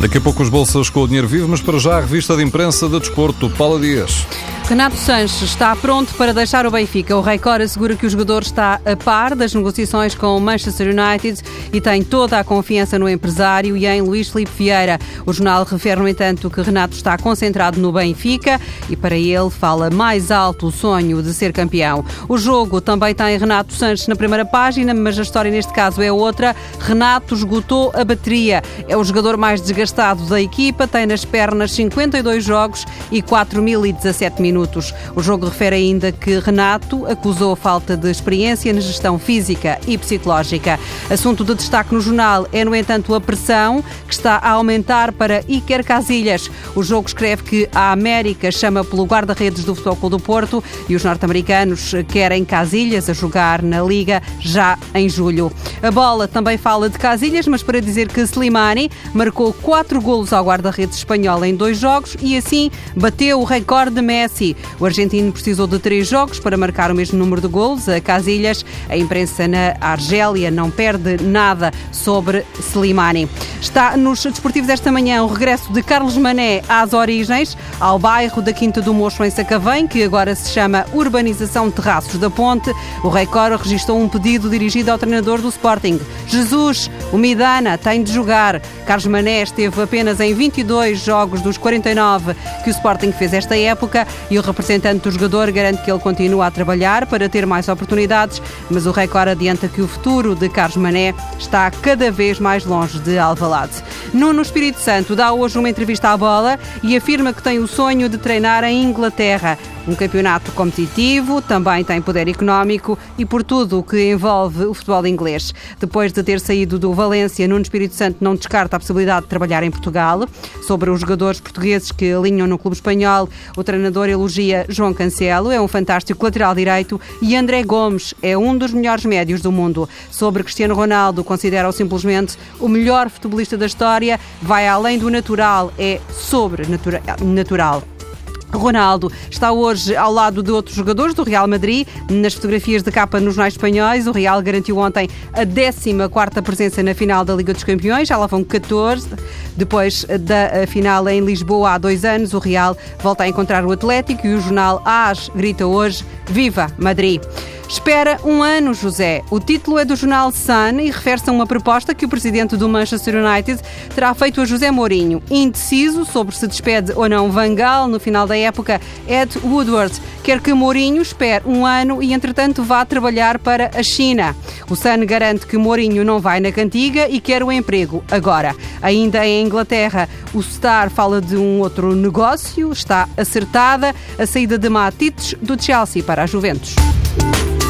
Daqui a pouco os bolsas com o dinheiro vivo, mas para já a revista de imprensa de desporto, Paula Dias. Renato Sanches está pronto para deixar o Benfica. O Record assegura que o jogador está a par das negociações com o Manchester United e tem toda a confiança no empresário e em Luís Filipe Vieira. O jornal refere, no entanto, que Renato está concentrado no Benfica e para ele fala mais alto o sonho de ser campeão. O jogo também tem Renato Sanches na primeira página, mas a história neste caso é outra. Renato esgotou a bateria. É o jogador mais desgastado da equipa, tem nas pernas 52 jogos e 4.017 minutos minutos. O jogo refere ainda que Renato acusou a falta de experiência na gestão física e psicológica. Assunto de destaque no jornal é, no entanto, a pressão que está a aumentar para Iker Casilhas. O jogo escreve que a América chama pelo guarda-redes do Futebol do Porto e os norte-americanos querem Casilhas a jogar na Liga já em julho. A bola também fala de Casilhas, mas para dizer que Slimani marcou quatro golos ao guarda-redes espanhol em dois jogos e assim bateu o recorde de Messi o argentino precisou de três jogos para marcar o mesmo número de gols. A Casilhas, a imprensa na Argélia não perde nada sobre Slimani. Está nos desportivos esta manhã o regresso de Carlos Mané às origens, ao bairro da Quinta do Mocho em Sacavém, que agora se chama Urbanização Terraços da Ponte. O Record registrou um pedido dirigido ao treinador do Sporting. Jesus, o Midana, tem de jogar. Carlos Mané esteve apenas em 22 jogos dos 49 que o Sporting fez esta época e o representante do jogador garante que ele continua a trabalhar para ter mais oportunidades, mas o Record adianta que o futuro de Carlos Mané está cada vez mais longe de Alvalade. Nuno Espírito Santo dá hoje uma entrevista à bola e afirma que tem o sonho de treinar em Inglaterra. Um campeonato competitivo, também tem poder económico e por tudo o que envolve o futebol inglês. Depois de ter saído do Valência, Nuno Espírito Santo não descarta a possibilidade de trabalhar em Portugal. Sobre os jogadores portugueses que alinham no clube espanhol, o treinador elogia João Cancelo, é um fantástico lateral direito, e André Gomes é um dos melhores médios do mundo. Sobre Cristiano Ronaldo, considera-o simplesmente o melhor futebolista da história, vai além do natural, é sobrenatural. Ronaldo está hoje ao lado de outros jogadores do Real Madrid. Nas fotografias de capa nos jornais espanhóis, o Real garantiu ontem a 14 presença na final da Liga dos Campeões, já lá vão 14. Depois da final em Lisboa há dois anos, o Real volta a encontrar o Atlético e o jornal AS grita hoje: Viva Madrid! Espera um ano, José. O título é do jornal Sun e refere-se a uma proposta que o presidente do Manchester United terá feito a José Mourinho. Indeciso sobre se despede ou não Van Gaal no final da época, Ed Woodward quer que Mourinho espere um ano e, entretanto, vá trabalhar para a China. O Sun garante que Mourinho não vai na cantiga e quer o emprego agora. Ainda em Inglaterra, o Star fala de um outro negócio. Está acertada a saída de Matites do Chelsea para a Juventus. Bye.